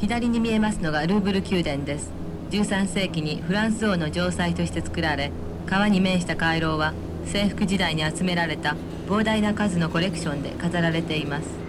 左に見えますのがルーブル宮殿です。13世紀にフランス王の城塞として作られ川に面した回廊は征服時代に集められた膨大な数のコレクションで飾られています。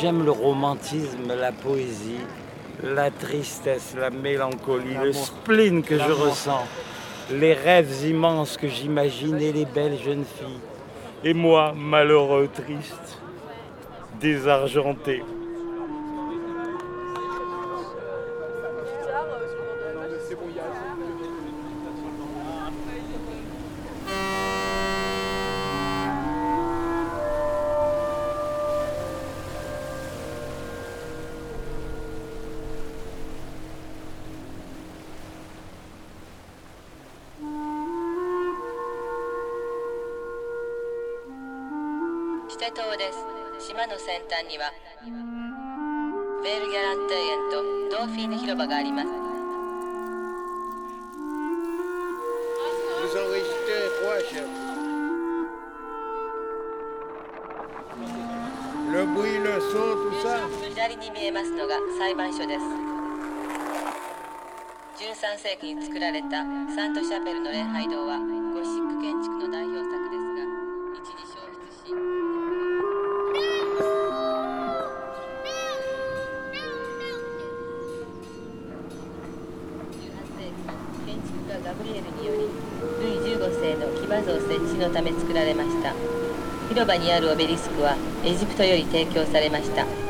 J'aime le romantisme, la poésie, la tristesse, la mélancolie, le spleen que je ressens, les rêves immenses que j'imagine et les belles jeunes filles. Et moi, malheureux, triste, désargenté. Le bruit, le son, tout ça. 左に見えますのが裁判所です。13世紀に作られたサントシャペルの礼拝堂はゴシック建築の代表15世の騎馬像設置のため作られました。広場にあるオベリスクはエジプトより提供されました「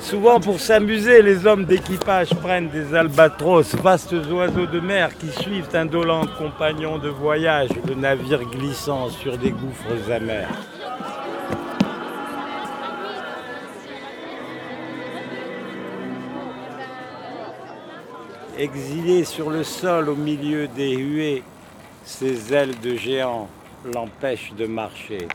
Souvent pour s'amuser, les hommes d'équipage prennent des albatros, vastes oiseaux de mer qui suivent indolents compagnons de voyage, le navire glissant sur des gouffres amers. Exilé sur le sol au milieu des huées, ses ailes de géant l'empêchent de marcher.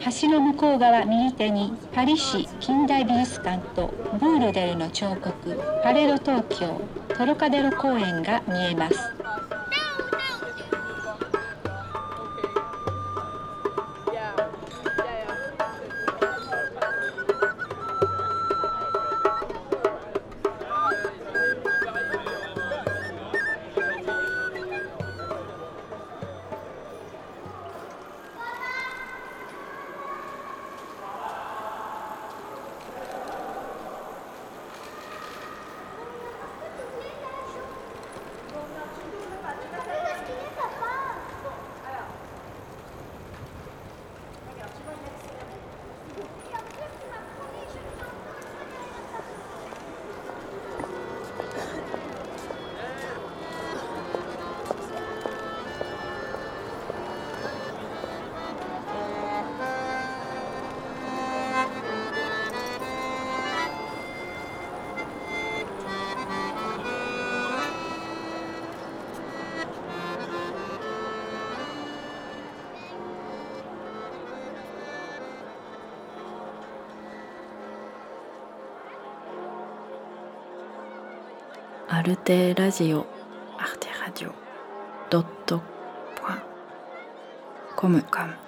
橋の向こう側右手にパリ市近代美術館とブールデルの彫刻パレロ東京トロカデロ公園が見えます「アルテラジオアルテラジオドットコム。カム。